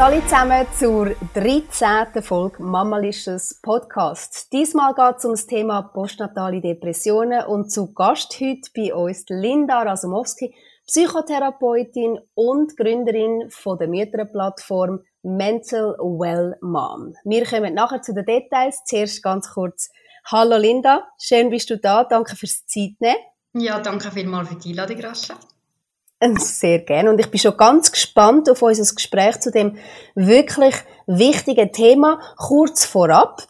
Alle zusammen zur 13. Folge Mamalicious Podcast. Diesmal geht es um das Thema postnatale Depressionen und zu Gast heute bei uns Linda Rasumowski, Psychotherapeutin und Gründerin von der Mütterplattform Mental Well Mom. Wir kommen nachher zu den Details. Zuerst ganz kurz. Hallo Linda, schön bist du da. Danke fürs Zeitnehmen. Ja, danke vielmals für die Einladung, Rascha. Sehr gerne. Und ich bin schon ganz gespannt auf unser Gespräch zu dem wirklich wichtigen Thema. Kurz vorab.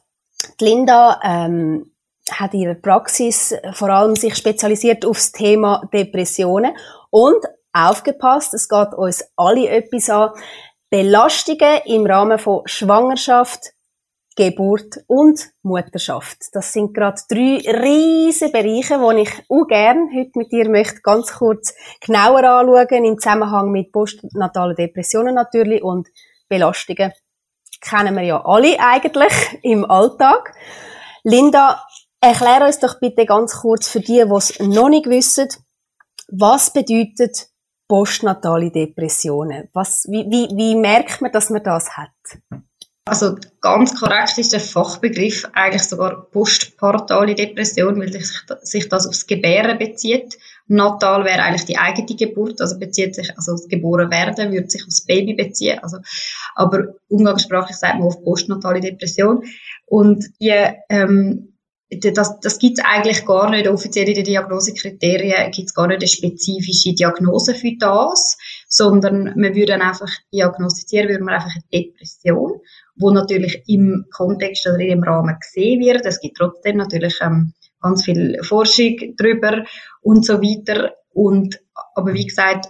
Die Linda ähm, hat ihre Praxis vor allem sich spezialisiert auf das Thema Depressionen und aufgepasst, es geht uns alle etwas an. Belastungen im Rahmen von Schwangerschaft, Geburt und Mutterschaft. Das sind gerade drei riesige Bereiche, die ich auch gerne heute mit dir möchte ganz kurz genauer anschauen, im Zusammenhang mit postnatalen Depressionen natürlich und Belastungen. Kennen wir ja alle eigentlich im Alltag. Linda, erklär uns doch bitte ganz kurz für die, die es noch nicht wissen, was bedeutet postnatale Depressionen? Was, wie, wie, wie merkt man, dass man das hat? Also ganz korrekt ist der Fachbegriff eigentlich sogar postpartale Depression, weil sich, das aufs Gebären bezieht. Natal wäre eigentlich die eigene Geburt, also bezieht sich, also das geboren werden würde sich aufs Baby beziehen, also, aber umgangssprachlich sagt man auf postnatale Depression. Und die, ähm, das, das gibt es eigentlich gar nicht. Offiziell in den Diagnosekriterien gibt es gar nicht eine spezifische Diagnose für das, sondern man würde einfach diagnostizieren, würde man einfach eine Depression wo natürlich im Kontext oder im Rahmen gesehen wird. Es gibt trotzdem natürlich ähm, ganz viel Forschung darüber und so weiter. Und, aber wie gesagt,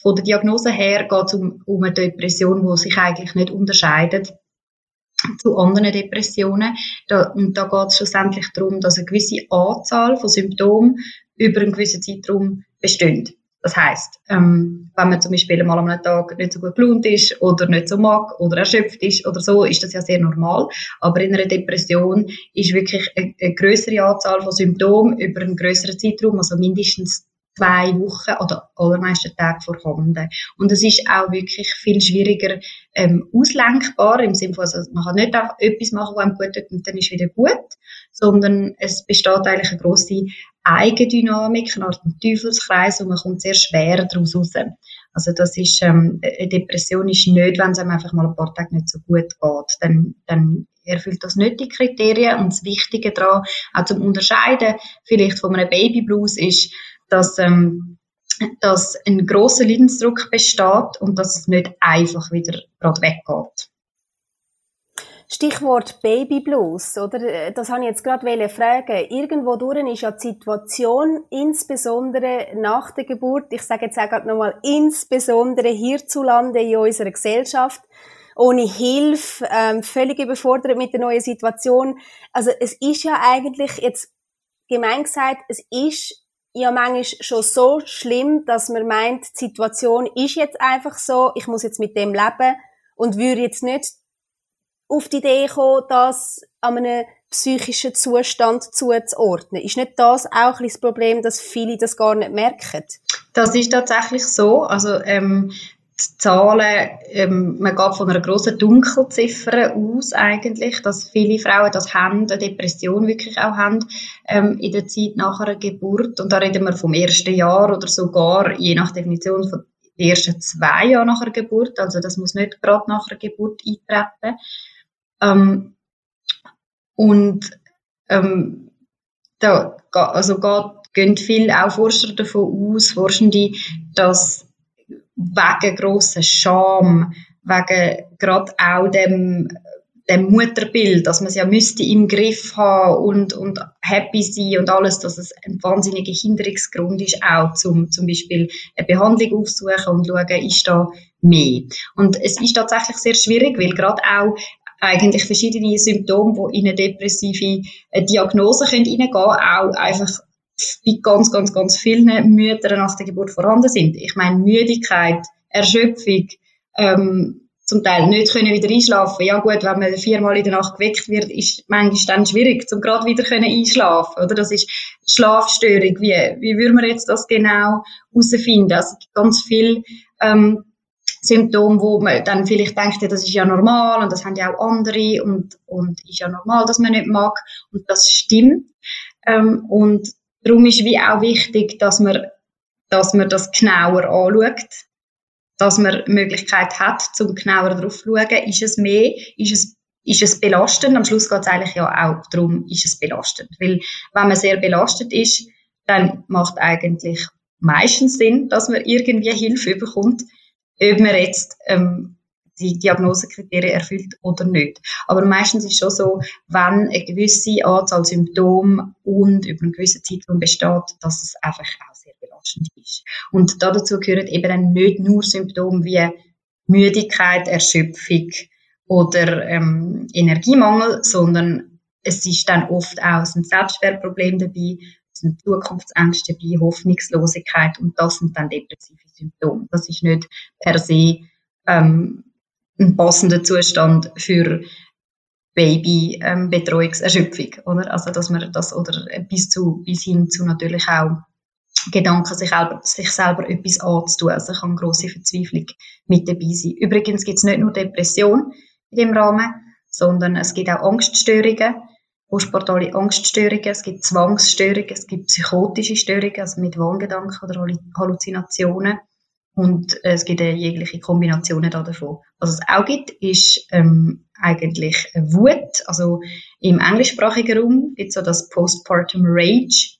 von der Diagnose her geht es um, um eine Depression, die sich eigentlich nicht unterscheidet zu anderen Depressionen. Da, und da geht es schlussendlich darum, dass eine gewisse Anzahl von Symptomen über einen gewissen Zeitraum besteht. Das heißt, ähm, wenn man zum Beispiel mal am Tag nicht so gut gelohnt ist oder nicht so mag oder erschöpft ist oder so, ist das ja sehr normal. Aber in einer Depression ist wirklich eine, eine größere Anzahl von Symptomen über einen größeren Zeitraum, also mindestens zwei Wochen oder allermeisten Tage vorhanden. Und es ist auch wirklich viel schwieriger ähm, auslenkbar, im Sinne von, also man kann nicht einfach etwas machen, was einem gut tut und dann ist wieder gut, sondern es besteht eigentlich eine grosse Eigendynamik, eine Art Teufelskreis und man kommt sehr schwer daraus raus. Also das ist, ähm, eine Depression ist nicht, wenn es einem einfach mal ein paar Tage nicht so gut geht, dann, dann erfüllt das nicht die Kriterien und das Wichtige daran, auch zum Unterscheiden vielleicht von einem Babyblues ist, dass, ähm, dass ein großer Leidensdruck besteht und dass es nicht einfach wieder gerade weggeht. Stichwort Baby Blues, oder? Das habe ich jetzt gerade fragen. Irgendwo durch ist ja die Situation, insbesondere nach der Geburt, ich sage jetzt auch nochmal, insbesondere hierzulande in unserer Gesellschaft, ohne Hilfe, ähm, völlig überfordert mit der neuen Situation. Also es ist ja eigentlich jetzt gemein gesagt, es ist ja manchmal schon so schlimm, dass man meint, die Situation ist jetzt einfach so, ich muss jetzt mit dem leben und würde jetzt nicht auf die Idee kommen, das an einem psychischen Zustand zuzuordnen. Ist nicht das auch ein das Problem, dass viele das gar nicht merken? Das ist tatsächlich so. Also ähm, die Zahlen, ähm, man geht von einer grossen Dunkelziffer aus eigentlich, dass viele Frauen das haben, eine Depression wirklich auch haben ähm, in der Zeit nach einer Geburt. Und da reden wir vom ersten Jahr oder sogar, je nach Definition, von den ersten zwei Jahren nach einer Geburt. Also das muss nicht gerade nach einer Geburt eintreten. Ähm, und ähm, da also geht, gehen viele auch Forscher davon aus, Forschende, dass wegen grosser Scham, wegen gerade auch dem, dem Mutterbild, dass man es ja müsste im Griff haben und, und happy sein und alles, dass es ein wahnsinniger Hinderungsgrund ist, auch zum, zum Beispiel eine Behandlung aufsuchen und schauen, ist da mehr. Und es ist tatsächlich sehr schwierig, weil gerade auch eigentlich verschiedene Symptome, die in eine depressive äh, Diagnose hineingehen können, auch einfach bei ganz, ganz, ganz vielen Müttern nach der Geburt vorhanden sind. Ich meine, Müdigkeit, Erschöpfung, ähm, zum Teil nicht können wieder einschlafen. Ja gut, wenn man viermal in der Nacht geweckt wird, ist manchmal dann schwierig, zum gerade wieder können einschlafen. Oder das ist Schlafstörung. Wie wie würde man jetzt das genau herausfinden? Also ganz viel ähm, Symptome, wo man dann vielleicht denkt, ja, das ist ja normal und das haben ja auch andere und, und ist ja normal, dass man nicht mag. Und das stimmt. Ähm, und darum ist wie auch wichtig, dass man, dass man das genauer anschaut, dass man Möglichkeit hat, zum genauer drauf zu schauen, ist es mehr, ist es ist es belastend? Am Schluss geht es eigentlich ja auch darum, ist es belastend? Weil wenn man sehr belastet ist, dann macht eigentlich meistens Sinn, dass man irgendwie Hilfe bekommt, ob man jetzt ähm, die Diagnosekriterien erfüllt oder nicht. Aber meistens ist es schon so, wenn eine gewisse Anzahl Symptome und über einen gewissen Zeitraum besteht, dass es einfach auch sehr belastend ist. Und dazu gehören eben dann nicht nur Symptome wie Müdigkeit, Erschöpfung oder ähm, Energiemangel, sondern es ist dann oft auch ein Selbstwertproblem dabei, sind Zukunftsängste dabei, Hoffnungslosigkeit und das sind dann depressive Symptome. Das ist nicht per se ähm, ein passender Zustand für Babybetreuungserschöpfung, ähm, oder? Also, dass man das, oder bis zu, bis hin zu natürlich auch Gedanken, sich selber, sich selber etwas anzutun. Also, kann grosse Verzweiflung mit dabei sein. Übrigens gibt es nicht nur Depression in dem Rahmen, sondern es gibt auch Angststörungen, postportale Angststörungen, es gibt Zwangsstörungen, es gibt psychotische Störungen, also mit Wahngedanken oder Halluzinationen. Und äh, es gibt äh, jegliche Kombinationen davon. Was es auch gibt, ist ähm, eigentlich Wut. Also im englischsprachigen Raum gibt es so das Postpartum Rage,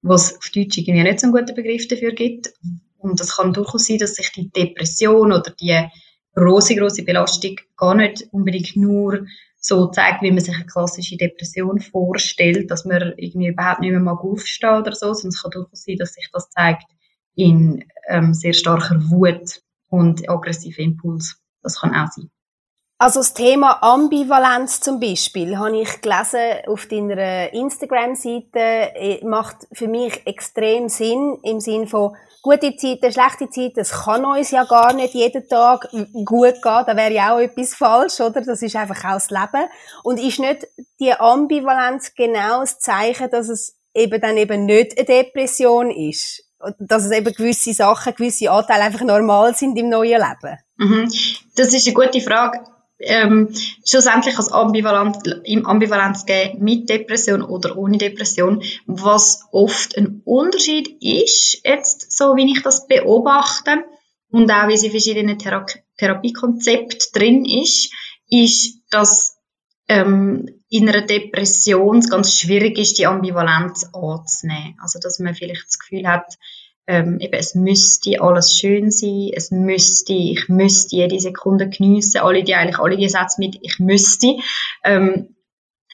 was auf Deutsch irgendwie nicht so einen guten Begriff dafür gibt. Und das kann durchaus sein, dass sich die Depression oder die große, große Belastung gar nicht unbedingt nur so zeigt, wie man sich eine klassische Depression vorstellt, dass man irgendwie überhaupt nicht mehr mal aufstehen oder so, sondern es kann durchaus sein, dass sich das zeigt in ähm, sehr starker Wut und aggressiven Impuls. Das kann auch sein. Also das Thema Ambivalenz zum Beispiel, habe ich gelesen auf deiner Instagram-Seite, äh, macht für mich extrem Sinn, im Sinn von gute Zeiten, schlechte Zeiten, es kann uns ja gar nicht jeden Tag gut gehen, da wäre ja auch etwas falsch, oder? Das ist einfach auch das Leben. Und ist nicht die Ambivalenz genau das Zeichen, dass es eben dann eben nicht eine Depression ist? Dass es eben gewisse Sachen, gewisse Anteile einfach normal sind im neuen Leben? Mhm. Das ist eine gute Frage ähm, schlussendlich als Ambivalent, im Ambivalenz geben mit Depression oder ohne Depression, was oft ein Unterschied ist, jetzt so wie ich das beobachte und auch wie sie verschiedene Thera Therapiekonzepte drin ist, ist, dass ähm, in einer Depression es ganz schwierig ist, die Ambivalenz anzunehmen. Also dass man vielleicht das Gefühl hat, ähm, eben, es müsste alles schön sein, es müsste, ich müsste jede Sekunde geniessen, alle die eigentlich alle die Sätze mit ich müsste, ähm,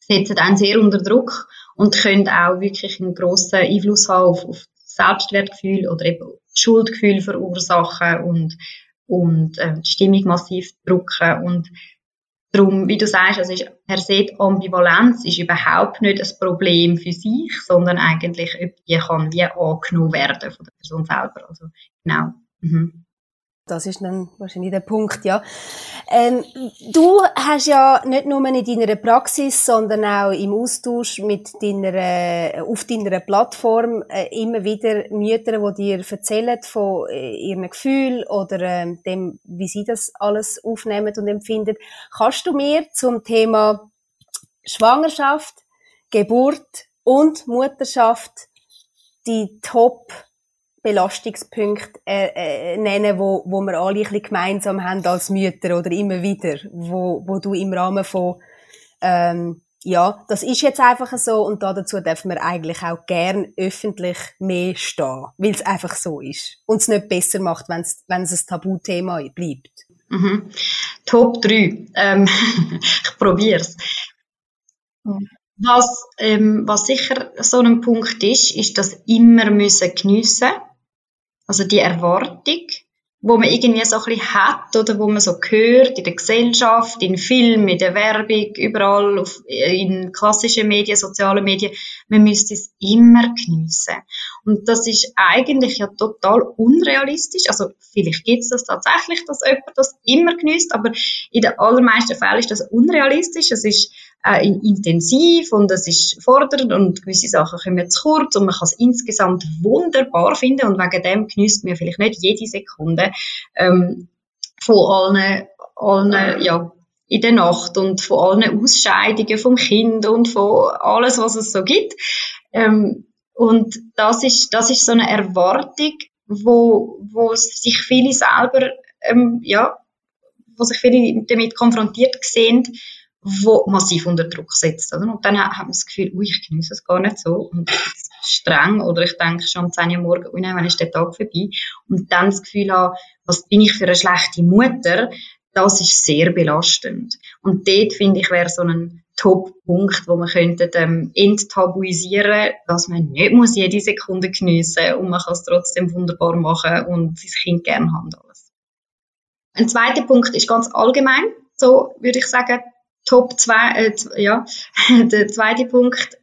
setzen dann sehr unter Druck und können auch wirklich einen grossen Einfluss haben auf, auf Selbstwertgefühl oder eben Schuldgefühl verursachen und, und äh, die Stimmung massiv drücken und Darum, wie du sagst, also ist per se Ambivalenz ist überhaupt nicht ein Problem für sich, sondern eigentlich, ob die kann wie angenommen werden von der Person selber. Also, genau. Mhm. Das ist dann wahrscheinlich der Punkt, ja. Ähm, du hast ja nicht nur in deiner Praxis, sondern auch im Austausch mit deiner, äh, auf deiner Plattform äh, immer wieder Mütter, die dir erzählen von äh, ihren Gefühlen oder äh, dem, wie sie das alles aufnehmen und empfinden. Kannst du mir zum Thema Schwangerschaft, Geburt und Mutterschaft die Top Belastungspunkte äh, äh, nennen, wo, wo wir alle ein bisschen gemeinsam haben als Mütter oder immer wieder, wo, wo du im Rahmen von ähm, ja, das ist jetzt einfach so und dazu dürfen wir eigentlich auch gern öffentlich mehr stehen, weil es einfach so ist und es nicht besser macht, wenn es ein Tabuthema bleibt. Mhm. Top 3. Ähm, ich probiere es. Was, ähm, was sicher so ein Punkt ist, ist, dass immer müssen geniessen also die Erwartung, wo man irgendwie so ein bisschen hat oder wo man so hört in der Gesellschaft, in Filmen, in der Werbung, überall, auf, in klassischen Medien, sozialen Medien, man müsste es immer geniessen. Und das ist eigentlich ja total unrealistisch. Also vielleicht gibt es das tatsächlich, dass jemand das immer genießt, aber in den allermeisten Fällen ist das unrealistisch. Es ist äh, intensiv und es ist fordernd und gewisse Sachen kommen zu kurz und man kann es insgesamt wunderbar finden und wegen dem genießt man vielleicht nicht jede Sekunde. Ähm, von allen, allen ja, in der Nacht und von allen Ausscheidungen vom Kind und von alles, was es so gibt. Ähm, und das ist, das ist so eine Erwartung, wo, wo sich viele selber, ähm, ja, wo sich viele damit konfrontiert sehen, wo massiv unter Druck setzt. Oder? Und dann hat man das Gefühl, ui, ich genieße es gar nicht so und streng oder ich denke schon um 10 Uhr morgen, ui, nein, wann ist der Tag vorbei? Und dann das Gefühl haben, was bin ich für eine schlechte Mutter, das ist sehr belastend. Und dort, finde ich, wäre so ein Top-Punkt, wo man könnte ähm, enttabuisieren, dass man nicht muss jede Sekunde geniessen und man kann es trotzdem wunderbar machen und sein Kind gerne haben. Ein zweiter Punkt ist ganz allgemein, so würde ich sagen, Top 2, äh, ja, der zweite Punkt,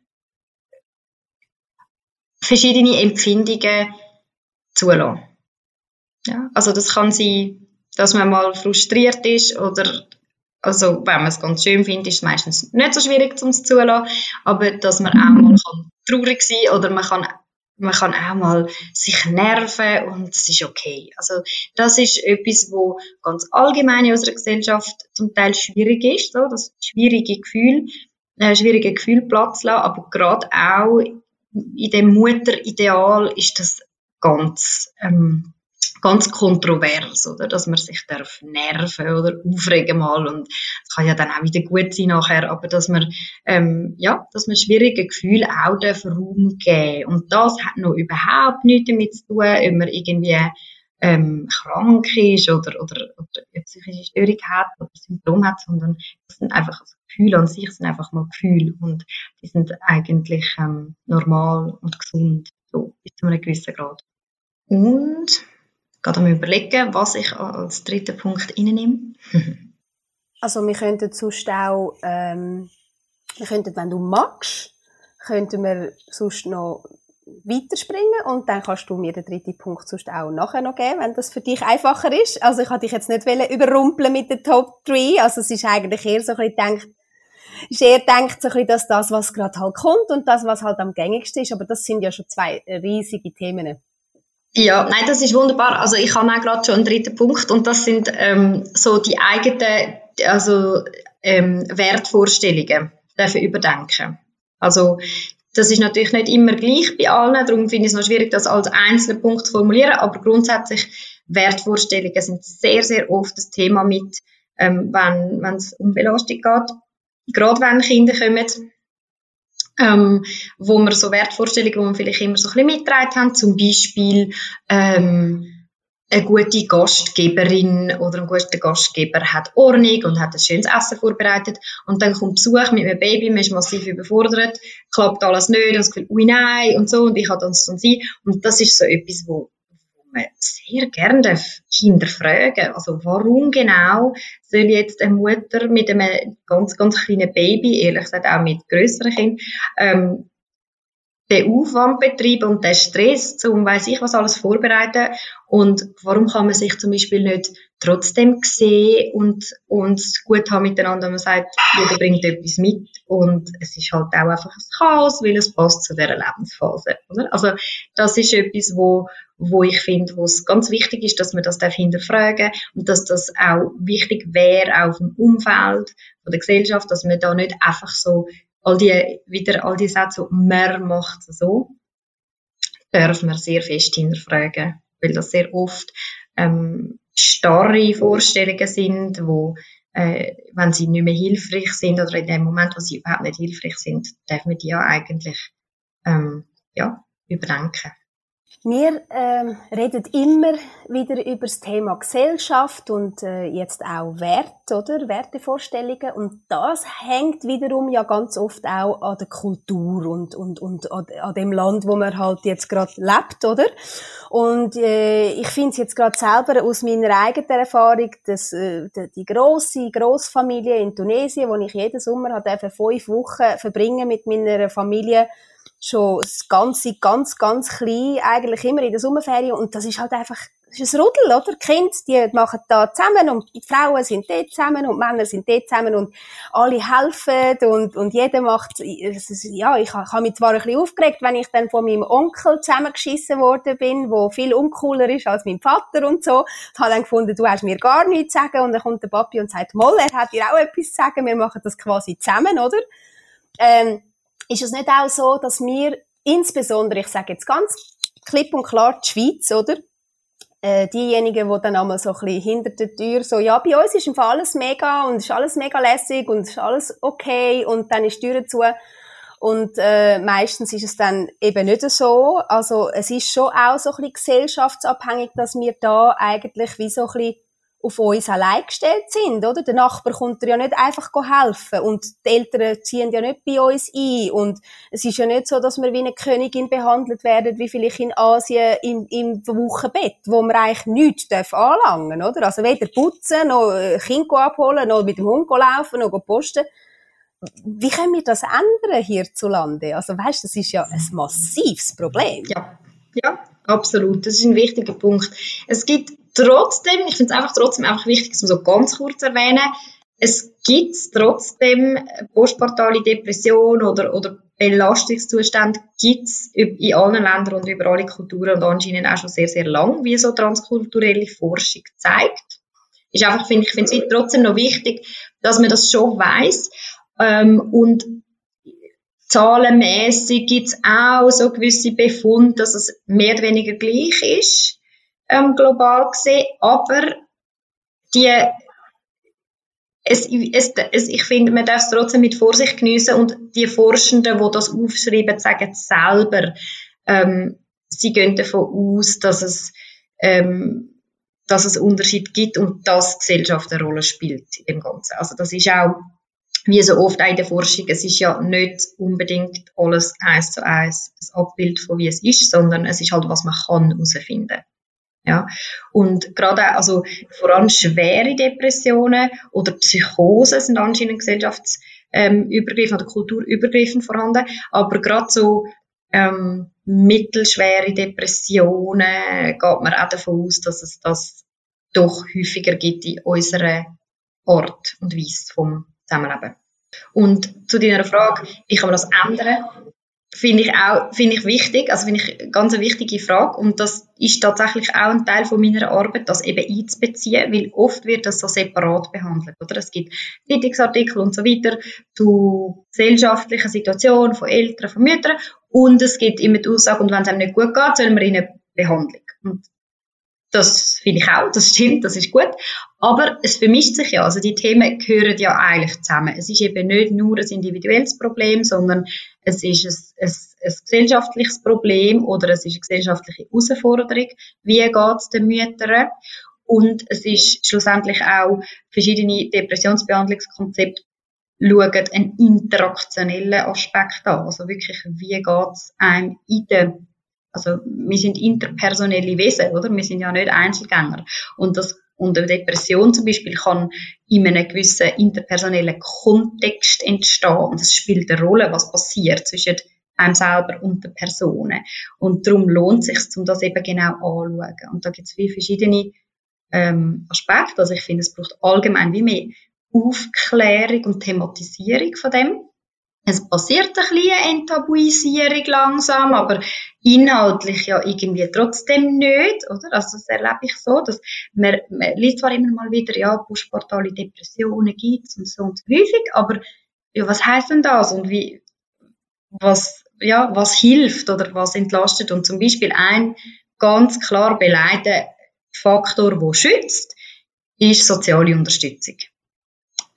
verschiedene Empfindungen zulassen. Ja, also das kann sein, dass man mal frustriert ist oder also wenn man es ganz schön findet, ist es meistens nicht so schwierig zum zulassen, aber dass man auch mal kann traurig sein oder man kann man kann auch mal sich nerven und es ist okay. Also das ist etwas, wo ganz allgemein in unserer Gesellschaft zum Teil schwierig ist, so das schwierige Gefühl, äh, schwierige Gefühl Platz lassen, aber gerade auch in dem Mutterideal ist das ganz ähm, ganz kontrovers, oder? Dass man sich darf nerven oder aufregen mal und kann ja dann auch wieder gut sein nachher, aber dass man, ähm, ja, dass man schwierige Gefühle auch Raum geben. Und das hat noch überhaupt nichts damit zu tun, ob man irgendwie ähm, krank ist oder, oder, oder eine psychische Störung hat oder Symptome hat, sondern das sind einfach also Gefühle an sich sind einfach mal Gefühle und die sind eigentlich ähm, normal und gesund, so bis zu einem gewissen Grad. Und gerade am überlegen, was ich als dritten Punkt reinnehme. Also wir könnten sonst auch, ähm, wir könnten, wenn du magst, könnten wir sonst noch weiterspringen und dann kannst du mir den dritten Punkt sonst auch nachher noch geben, wenn das für dich einfacher ist. Also ich hatte dich jetzt nicht überrumpeln mit den Top 3, also es ist eigentlich eher so ein bisschen gedacht, ist eher gedacht, so dass das, was gerade halt kommt und das, was halt am gängigsten ist, aber das sind ja schon zwei riesige Themen. Ja, nein, das ist wunderbar. Also ich habe auch gerade schon einen dritten Punkt und das sind ähm, so die eigenen also, ähm, Wertvorstellungen dürfen überdenken. Also das ist natürlich nicht immer gleich bei allen, darum finde ich es noch schwierig, das als einzelnen Punkt zu formulieren, aber grundsätzlich Wertvorstellungen sind sehr, sehr oft das Thema mit, ähm, wenn es um Belastung geht. Gerade wenn Kinder kommen, ähm, wo wir so Wertvorstellungen, die wir vielleicht immer so ein bisschen mitgetragen haben, zum Beispiel ähm, eine gute Gastgeberin oder ein guter Gastgeber hat Ordnung und hat ein schönes Essen vorbereitet und dann kommt Besuch mit einem Baby, man ist massiv überfordert, klappt alles nicht und das Gefühl, ui nein und so und ich kann das dann sein und das ist so etwas, wo man sehr gerne Kinder fragen. Also warum genau soll jetzt eine Mutter mit einem ganz, ganz kleinen Baby, ehrlich gesagt auch mit größeren Kindern, ähm, den Aufwand betreiben und den Stress, um weiß ich was alles vorbereiten und warum kann man sich zum Beispiel nicht trotzdem sehen und, und gut haben miteinander. Man sagt, jeder bringt etwas mit und es ist halt auch einfach ein Chaos, weil es passt zu dieser Lebensphase. Oder? Also das ist etwas, wo, wo ich finde, wo es ganz wichtig ist, dass man das hinterfragen darf und dass das auch wichtig wäre, auch vom Umfeld, von der Gesellschaft, dass man da nicht einfach so all die, wieder all die Sätze, mehr macht so, dürfen wir sehr fest hinterfragen, weil das sehr oft ähm, starre Vorstellungen sind, wo äh, wenn sie nicht mehr hilfreich sind oder in dem Moment, wo sie überhaupt nicht hilfreich sind, dürfen wir die ja eigentlich ähm, ja, überdenken. Wir ähm, reden immer wieder über das Thema Gesellschaft und äh, jetzt auch Wert, oder? Wertevorstellungen. Und das hängt wiederum ja ganz oft auch an der Kultur und, und, und an dem Land, wo man halt jetzt gerade lebt, oder? Und äh, ich finde es jetzt gerade selber aus meiner eigenen Erfahrung, dass äh, die grosse Großfamilie in Tunesien, wo ich jeden Sommer hatte, fünf Wochen verbringen mit meiner Familie, schon das Ganze ganz, ganz klein, eigentlich immer in der Sommerferien. Und das ist halt einfach es ist ein Rudel, oder? Die Kinder, die machen da zusammen und die Frauen sind dort zusammen und die Männer sind dort zusammen und alle helfen und, und jeder macht, ja, ich habe mich zwar ein bisschen aufgeregt, wenn ich dann von meinem Onkel zusammengeschissen worden bin, wo viel uncooler ist als mein Vater und so. Ich habe dann gefunden, du hast mir gar nichts zu sagen und dann kommt der Papi und sagt, Moll, er hat dir auch etwas zu sagen, wir machen das quasi zusammen, oder? Ähm, ist es nicht auch so, dass wir insbesondere, ich sage jetzt ganz klipp und klar die Schweiz, oder? Äh, diejenigen, die dann einmal so ein bisschen hinter der Tür so, ja, bei uns ist einfach alles mega und ist alles mega lässig und ist alles okay und dann ist die Tür zu. Und äh, meistens ist es dann eben nicht so. Also es ist schon auch so ein bisschen gesellschaftsabhängig, dass wir da eigentlich wie so ein bisschen auf uns allein gestellt sind, oder? Der Nachbar kommt ja nicht einfach helfen und die Eltern ziehen ja nicht bei uns ein und es ist ja nicht so, dass wir wie eine Königin behandelt werden, wie vielleicht in Asien im, im Wochenbett, wo man eigentlich nichts darf anlangen, oder? Also weder putzen, noch äh, Kind abholen, noch mit dem Hund laufen, noch posten. Wie können wir das ändern hierzulande? Also weißt, das ist ja ein massives Problem. Ja, ja, absolut. Das ist ein wichtiger Punkt. Es gibt trotzdem, ich finde es einfach trotzdem einfach wichtig, man so ganz kurz erwähnen, es gibt trotzdem postportale Depression oder, oder Belastungszustände gibt es in allen Ländern und über alle Kulturen und anscheinend auch schon sehr, sehr lang, wie so transkulturelle Forschung zeigt. Ist einfach, finde ich, finde es trotzdem noch wichtig, dass man das schon weiß ähm, und zahlenmäßig es auch so gewisse Befunde, dass es mehr oder weniger gleich ist ähm, global gesehen, aber die es, es, es, ich finde, man darf es trotzdem mit Vorsicht geniessen und die Forschenden, die das aufschreiben, sagen selber, ähm, sie gehen davon aus, dass es, ähm, dass es Unterschied gibt und dass Gesellschaft eine Rolle spielt dem Ganzen. Also das ist auch, wie so oft in der Forschung, es ist ja nicht unbedingt alles eins zu eins ein Abbild von wie es ist, sondern es ist halt, was man kann herausfinden. Ja. Und gerade auch, also vor allem schwere Depressionen oder Psychosen sind anscheinend gesellschaftsübergreifend oder kulturübergreifend vorhanden. Aber gerade so ähm, mittelschwere Depressionen geht man auch davon aus, dass es das doch häufiger gibt in unserer Art und Weise vom Zusammenleben. Und zu deiner Frage, wie kann man das ändern? Finde ich auch finde ich wichtig, also finde ich eine ganz wichtige Frage und das ist tatsächlich auch ein Teil von meiner Arbeit, das eben einzubeziehen, weil oft wird das so separat behandelt, oder? Es gibt Zeitungsartikel und so weiter zu gesellschaftlichen Situationen von Eltern, von Müttern und es gibt immer die Aussage, und wenn es einem nicht gut geht, sollen wir ihnen Behandlung. Und das finde ich auch, das stimmt, das ist gut. Aber es vermischt sich ja, also die Themen gehören ja eigentlich zusammen. Es ist eben nicht nur ein individuelles Problem, sondern es ist ein, ein, ein gesellschaftliches Problem oder es ist eine gesellschaftliche Herausforderung. Wie geht es den Müttern? Und es ist schlussendlich auch verschiedene Depressionsbehandlungskonzepte schauen einen interaktionellen Aspekt an. Also wirklich, wie geht es einem in der also wir sind interpersonelle Wesen, oder? Wir sind ja nicht Einzelgänger. Und das und eine Depression zum Beispiel kann in einem gewissen interpersonellen Kontext entstehen. Und es spielt eine Rolle, was passiert zwischen einem selber und den Personen. Und darum lohnt es sich, um das eben genau anzuschauen. Und da gibt es viele verschiedene ähm, Aspekte. Also ich finde, es braucht allgemein wie mehr Aufklärung und Thematisierung von dem. Es passiert ein bisschen Enttabuisierung langsam, aber inhaltlich ja irgendwie trotzdem nicht, oder? Also das erlebe ich so, dass man, man liest zwar immer mal wieder, ja, postportale Depressionen gibt's und so und so häufig, aber ja, was heißt denn das und wie, was, ja, was hilft oder was entlastet und zum Beispiel ein ganz klar beleidigter Faktor, der schützt, ist soziale Unterstützung.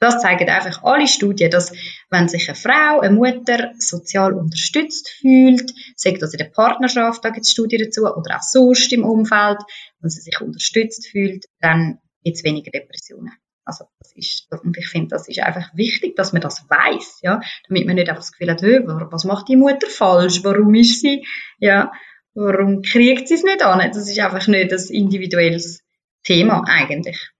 Das zeigen einfach alle Studien, dass wenn sich eine Frau, eine Mutter sozial unterstützt fühlt, sagt das in der Partnerschaft, da gibt es Studien dazu, oder auch sonst im Umfeld, wenn sie sich unterstützt fühlt, dann gibt es weniger Depressionen. Also das ist, und ich finde, das ist einfach wichtig, dass man das weiß, ja, damit man nicht einfach das Gefühl hat, was macht die Mutter falsch, warum ist sie, ja, warum kriegt sie es nicht an? Das ist einfach nicht ein individuelles Thema eigentlich.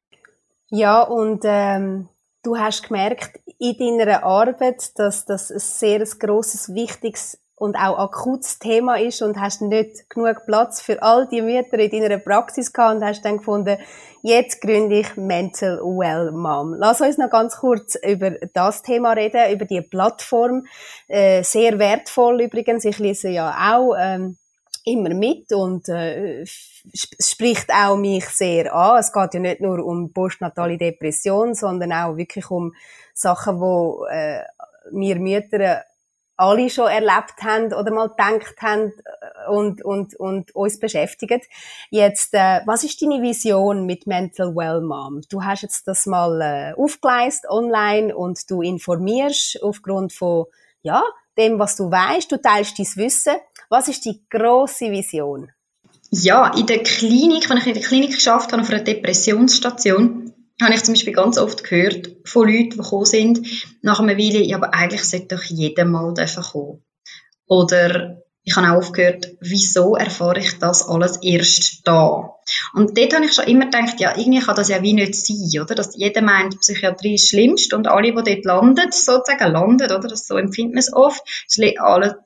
Ja, und ähm, du hast gemerkt in deiner Arbeit, dass das ein sehr grosses, wichtiges und auch akutes Thema ist und hast nicht genug Platz für all die Mütter in deiner Praxis gehabt und hast dann gefunden, jetzt gründe ich Mental Well Mom. Lass uns noch ganz kurz über das Thema reden, über die Plattform. Äh, sehr wertvoll übrigens. Ich lese ja auch ähm, immer mit und äh, spricht auch mich sehr an. Es geht ja nicht nur um postnatale Depression, sondern auch wirklich um Sachen, wo äh, wir Mütter alle schon erlebt haben oder mal gedacht haben äh, und, und, und uns beschäftigen. Jetzt, äh, was ist deine Vision mit Mental Well Mom? Du hast jetzt das mal äh, aufgeleist online und du informierst aufgrund von, ja, dem, was du weißt. Du teilst dein Wissen. Was ist die große Vision? Ja, in der Klinik, wenn ich in der Klinik geschafft habe, auf einer Depressionsstation, habe ich zum Beispiel ganz oft gehört von Leuten, die gekommen sind, nach einer Weile, ja, aber eigentlich sollte doch jeder mal kommen. Oder ich habe auch oft gehört, wieso erfahre ich das alles erst da? Und dort habe ich schon immer gedacht, ja, irgendwie kann das ja wie nicht sein, oder? Dass jeder meint, Psychiatrie ist schlimmst und alle, die dort landen, sozusagen landen, oder? Das, so empfindet man es oft.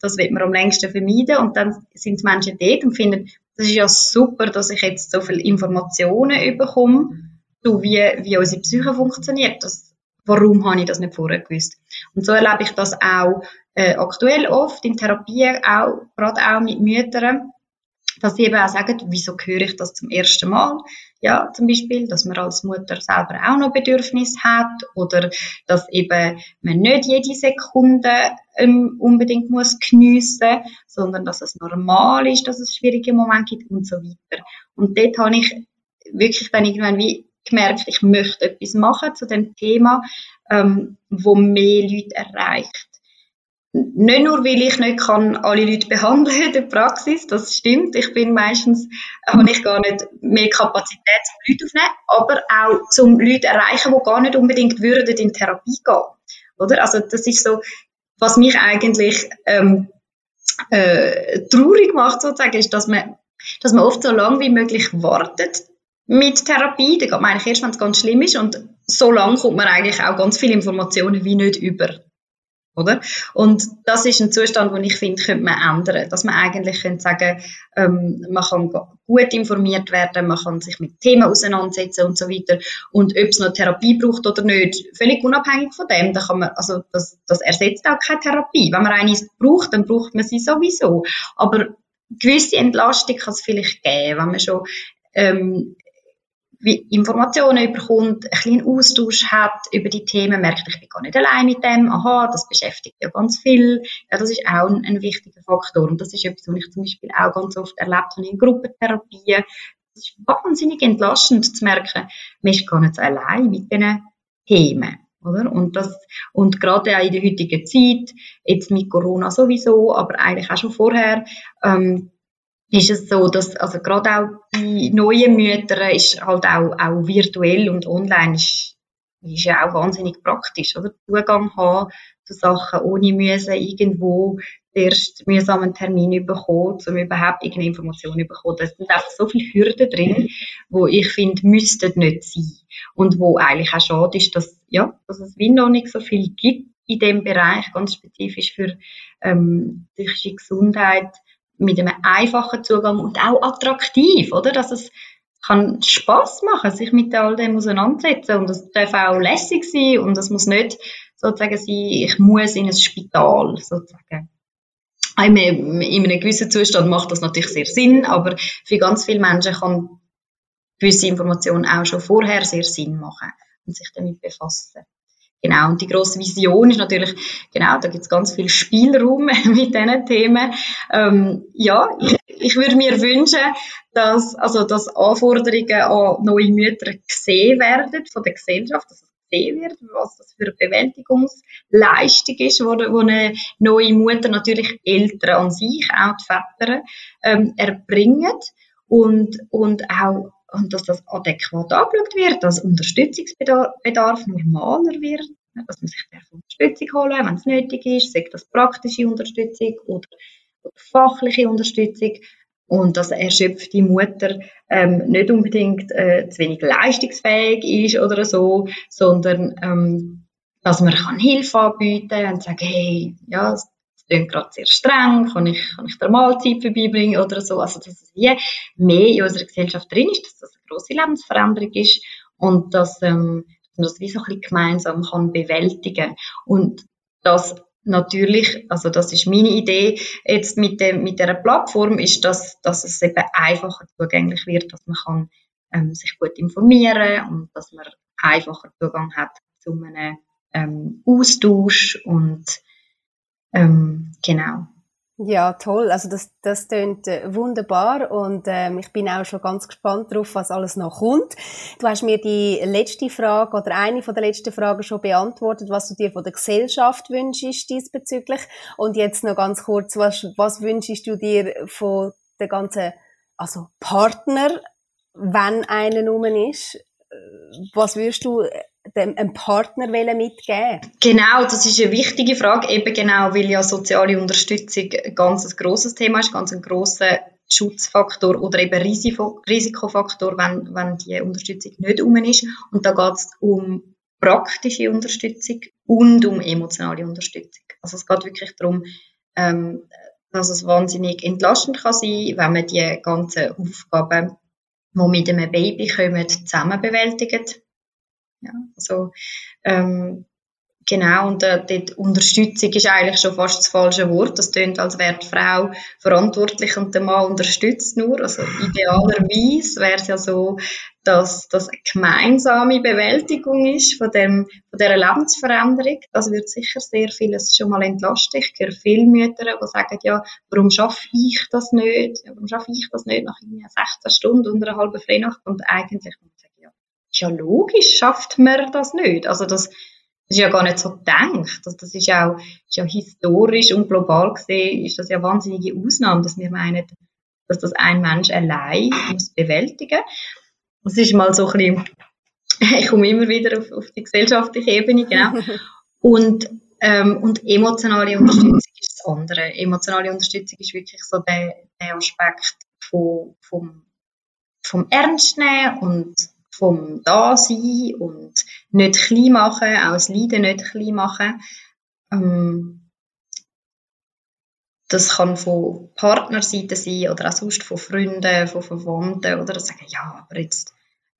Das, wird man am längsten vermeiden und dann sind die Menschen dort und finden, das ist ja super, dass ich jetzt so viele Informationen bekomme so wie, wie unsere Psyche funktioniert. Das, warum habe ich das nicht vorher gewusst? Und so erlebe ich das auch äh, aktuell oft in Therapien, auch, gerade auch mit Müttern, dass sie eben auch sagen, wieso höre ich das zum ersten Mal? Ja, zum Beispiel, dass man als Mutter selber auch noch Bedürfnis hat oder dass eben man nicht jede Sekunde ähm, unbedingt muss geniessen, sondern dass es normal ist, dass es schwierige Momente gibt und so weiter. Und dort habe ich wirklich dann irgendwann wie gemerkt, ich möchte etwas machen zu dem Thema, ähm, wo mehr Leute erreicht. Nicht nur, weil ich nicht kann alle Leute behandeln in der Praxis, das stimmt. Ich bin meistens, habe ich gar nicht mehr Kapazität zum Leute aufnehmen, aber auch zum Leute erreichen, die gar nicht unbedingt würden in Therapie gehen. Oder? Also, das ist so, was mich eigentlich, ähm, äh, traurig macht sozusagen, ist, dass man, dass man oft so lange wie möglich wartet, mit Therapie. Da geht man eigentlich erst, wenn es ganz schlimm ist. Und so lange kommt man eigentlich auch ganz viele Informationen wie nicht über. Oder? Und das ist ein Zustand, den ich finde, könnte man ändern. Dass man eigentlich könnte sagen, ähm, man kann gut informiert werden, man kann sich mit Themen auseinandersetzen und so weiter. Und ob es noch Therapie braucht oder nicht, völlig unabhängig von dem, da kann man, also das, das ersetzt auch keine Therapie. Wenn man eine braucht, dann braucht man sie sowieso. Aber gewisse Entlastung kann es vielleicht geben, wenn man schon ähm, wie Informationen bekommt, ein bisschen Austausch hat über die Themen, merkt, ich bin gar nicht allein mit dem, aha, das beschäftigt ja ganz viel. Ja, das ist auch ein, ein wichtiger Faktor. Und das ist etwas, was ich zum Beispiel auch ganz oft erlebt habe in Gruppentherapien. Es ist wahnsinnig entlastend zu merken, man ist gar nicht so allein mit diesen Themen. Oder? Und, das, und gerade auch in der heutigen Zeit, jetzt mit Corona sowieso, aber eigentlich auch schon vorher, ähm, ist es so, dass also gerade auch bei neuen Müttern ist halt auch, auch virtuell und online ist, ist ja auch wahnsinnig praktisch, oder? Zugang haben zu Sachen, ohne müssen irgendwo erst mühsam einen Termin bekommen, um überhaupt irgendeine Information zu bekommen. Da sind einfach so viele Hürden drin, wo ich finde, müssten nicht sein. Und wo eigentlich auch schade ist, dass, ja, dass es wie noch nicht so viel gibt in dem Bereich, ganz spezifisch für ähm, psychische Gesundheit, mit einem einfachen Zugang und auch attraktiv, oder? Dass es kann Spaß machen, sich mit all dem auseinandersetzen und es darf auch lässig sein und es muss nicht sozusagen sein, ich muss in ein Spital sozusagen. In einem gewissen Zustand macht das natürlich sehr Sinn, aber für ganz viele Menschen kann gewisse Informationen auch schon vorher sehr Sinn machen und sich damit befassen. Genau, und die grosse Vision ist natürlich, genau, da gibt es ganz viel Spielraum mit diesen Themen. Ähm, ja, ich, ich würde mir wünschen, dass, also, dass Anforderungen an neue Mütter gesehen werden von der Gesellschaft, dass es gesehen wird, was das für eine Bewältigungsleistung ist, wo, wo eine neue Mutter natürlich Eltern an sich, auch die Väter, ähm, erbringen und, und auch und dass das adäquat angeschaut wird, dass Unterstützungsbedarf normaler wird, dass man sich Unterstützung holen wenn es nötig ist, sei das praktische Unterstützung oder, fachliche Unterstützung. Und dass eine erschöpfte Mutter ähm, nicht unbedingt äh, zu wenig leistungsfähig ist oder so, sondern ähm, dass man kann Hilfe anbieten und sagen, hey, ja, klingt gerade sehr streng, kann ich, kann ich der Mahlzeit vorbeibringen oder so. Also, dass es hier mehr in unserer Gesellschaft drin ist, dass das eine grosse Lebensveränderung ist und dass, ähm, man das wie so ein bisschen gemeinsam kann bewältigen und das natürlich, also das ist meine Idee jetzt mit dem mit der Plattform, ist, dass, dass es eben einfacher zugänglich wird, dass man kann ähm, sich gut informieren und dass man einfacher Zugang hat zu einem ähm, Austausch und ähm, genau. Ja, toll. Also das, das klingt äh, wunderbar und ähm, ich bin auch schon ganz gespannt darauf, was alles noch kommt. Du hast mir die letzte Frage oder eine von der letzten Fragen schon beantwortet, was du dir von der Gesellschaft wünschst diesbezüglich. Und jetzt noch ganz kurz, was, was wünschst du dir von der ganzen, also Partner, wenn einer rum ist? Was würdest du dem einem Partner mitgeben Genau, das ist eine wichtige Frage, eben genau, weil ja soziale Unterstützung ein ganz grosses Thema ist, ganz ein grosser Schutzfaktor oder eben Risiko, Risikofaktor, wenn, wenn die Unterstützung nicht um ist. Und da geht es um praktische Unterstützung und um emotionale Unterstützung. Also es geht wirklich darum, ähm, dass es wahnsinnig entlastend kann sein, wenn man die ganzen Aufgaben, die mit einem Baby kommen, zusammen bewältigt ja, also, ähm, genau, und äh, die Unterstützung ist eigentlich schon fast das falsche Wort. Das klingt, als wäre die Frau verantwortlich und der Mann unterstützt nur. Also idealerweise wäre es ja so, dass das eine gemeinsame Bewältigung ist von, dem, von dieser Lebensveränderung. Das wird sicher sehr vieles schon mal entlasten. Ich höre viele Mütter, die sagen, ja, warum schaffe ich das nicht? Warum schaffe ich das nicht nach 16 Stunden und einer halben Freinacht? Und eigentlich ja logisch, schafft man das nicht. Also das, das ist ja gar nicht so gedacht. Also das ist auch ist ja historisch und global gesehen ist das ja wahnsinnige Ausnahme, dass wir meinen, dass das ein Mensch allein muss bewältigen. Das ist mal so ein bisschen, ich komme immer wieder auf, auf die gesellschaftliche Ebene, genau. Und, ähm, und emotionale Unterstützung ist das andere. Emotionale Unterstützung ist wirklich so der, der Aspekt von, vom, vom Ernst nehmen und vom Dasein und nicht klein machen, auch das Leiden nicht klein machen. Ähm, das kann von Partnerseite sein oder auch sonst von Freunden, von Verwandten oder sagen, ja, aber jetzt,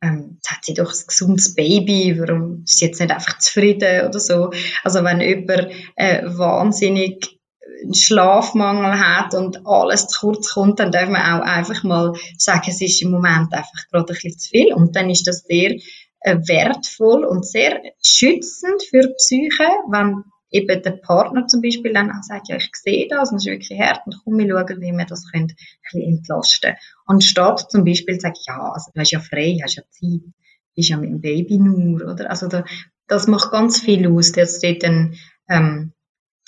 ähm, jetzt hat sie doch ein gesundes Baby, warum ist sie jetzt nicht einfach zufrieden oder so. Also wenn jemand äh, wahnsinnig einen Schlafmangel hat und alles zu kurz kommt, dann darf man auch einfach mal sagen, es ist im Moment einfach gerade ein bisschen zu viel. Und dann ist das sehr äh, wertvoll und sehr schützend für die Psyche, wenn eben der Partner zum Beispiel dann auch sagt, ja, ich sehe das und es ist wirklich hart und komm, wir schauen, wie wir das können, ein bisschen entlasten Anstatt zum Beispiel zu sagen, ja, also du hast ja frei, hast ja Zeit, bist ja mit dem Baby nur, oder? Also da, das macht ganz viel aus, dass dort dann, ähm,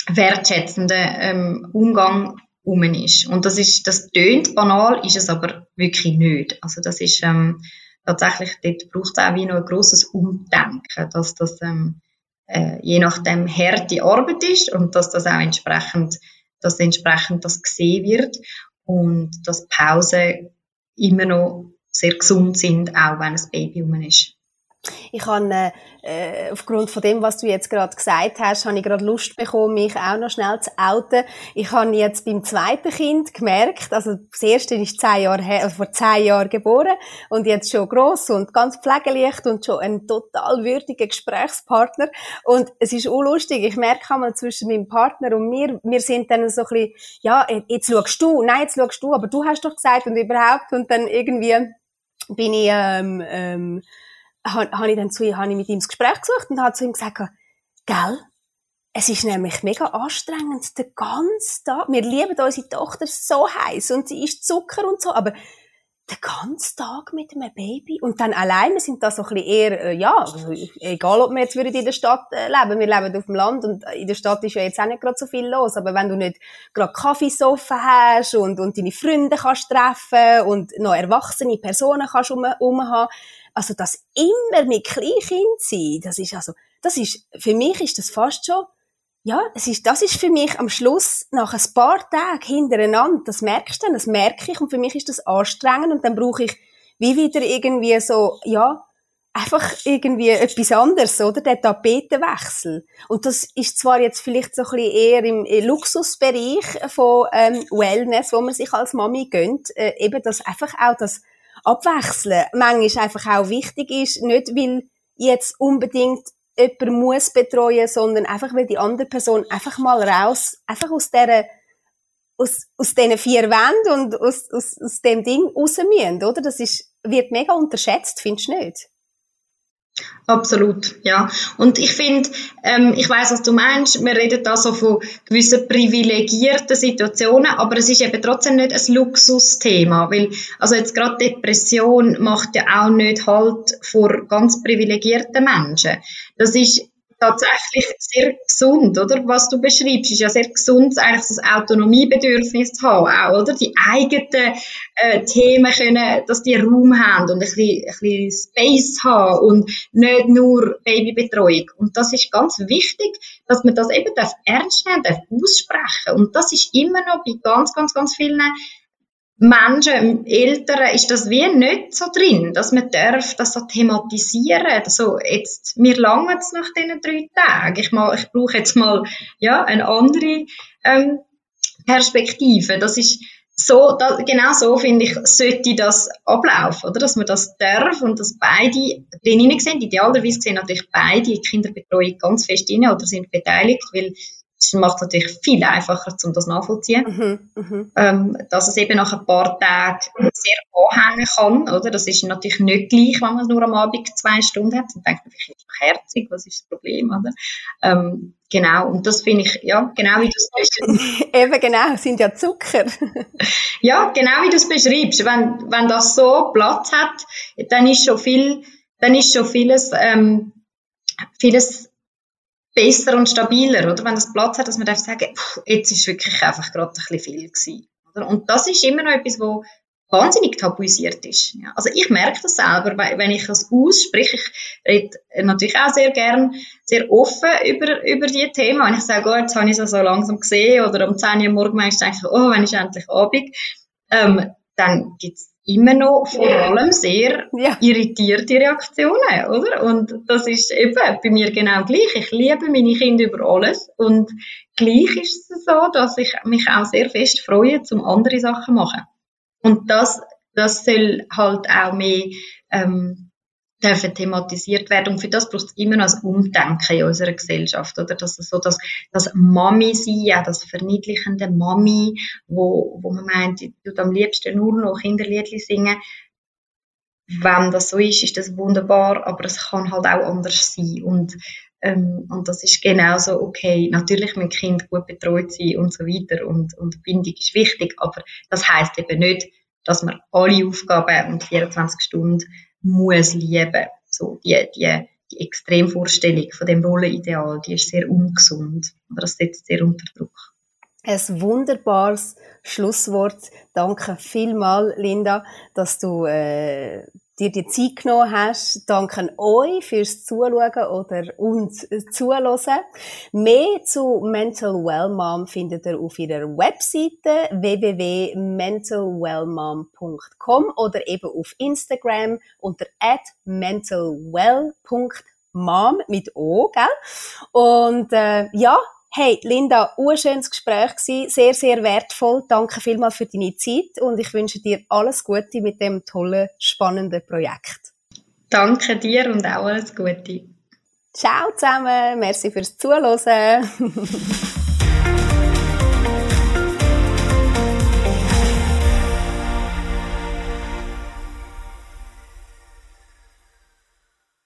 wertschätzenden ähm, Umgang um ist. Und das ist, das tönt banal, ist es aber wirklich nicht. Also das ist ähm, tatsächlich, dort braucht es auch wie noch ein grosses Umdenken, dass das ähm, äh, je nachdem harte Arbeit ist und dass das auch entsprechend, dass entsprechend das gesehen wird und dass Pausen immer noch sehr gesund sind, auch wenn ein Baby um ist. Ich habe, äh, aufgrund von dem, was du jetzt gerade gesagt hast, habe ich gerade Lust bekommen, mich auch noch schnell zu outen. Ich habe jetzt beim zweiten Kind gemerkt, also das erste ist zehn Jahre her, also vor zehn Jahren geboren und jetzt schon groß und ganz pflegeleicht und schon ein total würdiger Gesprächspartner. Und es ist unlustig. Ich merke einmal zwischen meinem Partner und mir, wir sind dann so ein bisschen, ja, jetzt schaust du, nein, jetzt schaust du, aber du hast doch gesagt und überhaupt und dann irgendwie bin ich, ähm, ähm, habe ich dann zu ihm, habe ich mit ihm das Gespräch gesucht und habe zu ihm gesagt, gell, es ist nämlich mega anstrengend, den ganzen Tag. Wir lieben unsere Tochter so heiß und sie isst Zucker und so, aber den ganzen Tag mit einem Baby und dann alleine sind da so ein bisschen eher, äh, ja, egal ob wir jetzt in der Stadt äh, leben, wir leben auf dem Land und in der Stadt ist ja jetzt auch nicht gerade so viel los, aber wenn du nicht gerade Kaffeesoffen hast und, und deine Freunde kannst treffen und noch erwachsene Personen kannst um, um haben, also das immer mit Kleinkind sein, das ist also, das ist, für mich ist das fast schon, ja, es ist, das ist für mich am Schluss nach ein paar Tagen hintereinander, das merkst du dann, das merke ich und für mich ist das anstrengend und dann brauche ich wie wieder irgendwie so, ja, einfach irgendwie etwas anderes, oder? Der Tapetenwechsel. Und das ist zwar jetzt vielleicht so ein bisschen eher im Luxusbereich von ähm, Wellness, wo man sich als Mami gönnt, äh, eben das einfach auch das Abwechseln manchmal einfach auch wichtig ist, nicht weil jetzt unbedingt jemand muss betreuen, sondern einfach weil die andere Person einfach mal raus, einfach aus dieser aus, aus diesen vier Wänden und aus, aus, aus dem Ding raus müssen, oder? Das ist, wird mega unterschätzt, findest du nicht? Absolut, ja. Und ich finde, ähm, ich weiß, was du meinst. Wir reden da so von gewissen privilegierten Situationen, aber es ist eben trotzdem nicht ein Luxusthema, weil also jetzt gerade Depression macht ja auch nicht halt vor ganz privilegierten Menschen. Das ist tatsächlich sehr gesund, oder? Was du beschreibst, ist ja sehr gesund, eigentlich das Autonomiebedürfnis zu haben, auch, oder? Die eigenen äh, Themen können, dass die Raum haben und ein bisschen, ein bisschen Space haben und nicht nur Babybetreuung. Und das ist ganz wichtig, dass man das eben darf ernst nehmen darf, aussprechen. Und das ist immer noch bei ganz, ganz, ganz vielen Menschen, Eltern, ist das wie nicht so drin, dass man darf das so thematisieren. Also jetzt, mir langt es nach diesen drei Tagen. Ich, mal, ich brauche jetzt mal, ja, eine andere, ähm, Perspektive. Das ist so, da, genau so finde ich, sollte das ablaufen, oder? Dass man das darf und dass beide drin sind. Idealerweise sehen natürlich beide in Kinderbetreuung ganz fest rein oder sind beteiligt, weil das macht es natürlich viel einfacher, um das nachvollziehen. Mhm, mhm, ähm, dass es eben nach ein paar Tagen sehr anhängen kann, oder? Das ist natürlich nicht gleich, wenn man nur am Abend zwei Stunden hat. Dann denkt man, ich bin herzig, was ist das Problem, oder? Ähm, genau. Und das finde ich, ja, genau wie du es beschreibst. eben genau, sind ja Zucker. ja, genau wie du es beschreibst. Wenn, wenn das so Platz hat, dann ist schon viel, dann ist schon vieles, ähm, vieles besser und stabiler, oder? Wenn das Platz hat, dass man darf sagen, pff, jetzt ist wirklich einfach gerade ein bisschen viel gewesen. Oder? Und das ist immer noch etwas, wo wahnsinnig tabuisiert ist. Ja. Also ich merke das selber, wenn ich das ausspreche, ich rede natürlich auch sehr gern, sehr offen über, über die Themen. Wenn ich sage, oh, jetzt habe ich es so langsam gesehen oder um 10 Uhr morgen denke ich, oh, wenn ist endlich Abend, ähm, dann gibt's immer noch vor allem sehr ja. irritierte Reaktionen, oder? Und das ist eben bei mir genau gleich. Ich liebe meine Kinder über alles und gleich ist es so, dass ich mich auch sehr fest freue, zum andere Sachen machen. Und das, das soll halt auch mehr ähm, dürfen thematisiert werden. Und für das braucht es immer noch ein Umdenken in unserer Gesellschaft, oder? Das ist so das, das Mami sein, ja, das verniedlichende Mami, wo, wo man meint, die tut am liebsten nur noch Kinderliedli singen. Wenn das so ist, ist das wunderbar, aber es kann halt auch anders sein. Und, ähm, und das ist genauso okay. Natürlich mit Kind gut betreut sein und so weiter. Und, und Bindung ist wichtig, aber das heißt eben nicht, dass man alle Aufgaben und 24 Stunden muss lieben. So, die, die, die Extremvorstellung von dem Rollenideal, die ist sehr ungesund. Aber das setzt sehr unter Druck. Ein wunderbares Schlusswort. Danke vielmals, Linda, dass du äh, dir die Zeit genommen hast. Danke euch fürs Zuschauen oder uns zuhören. Mehr zu Mental Well Mom findet ihr auf ihrer Webseite www.mentalwellmom.com oder eben auf Instagram unter mentalwell.mom mit O, gell? Und äh, ja, Hey, Linda, ein schönes Gespräch gewesen, sehr, sehr wertvoll. Danke vielmals für deine Zeit und ich wünsche dir alles Gute mit dem tollen, spannenden Projekt. Danke dir und auch alles Gute. Ciao zusammen, merci fürs Zuhören.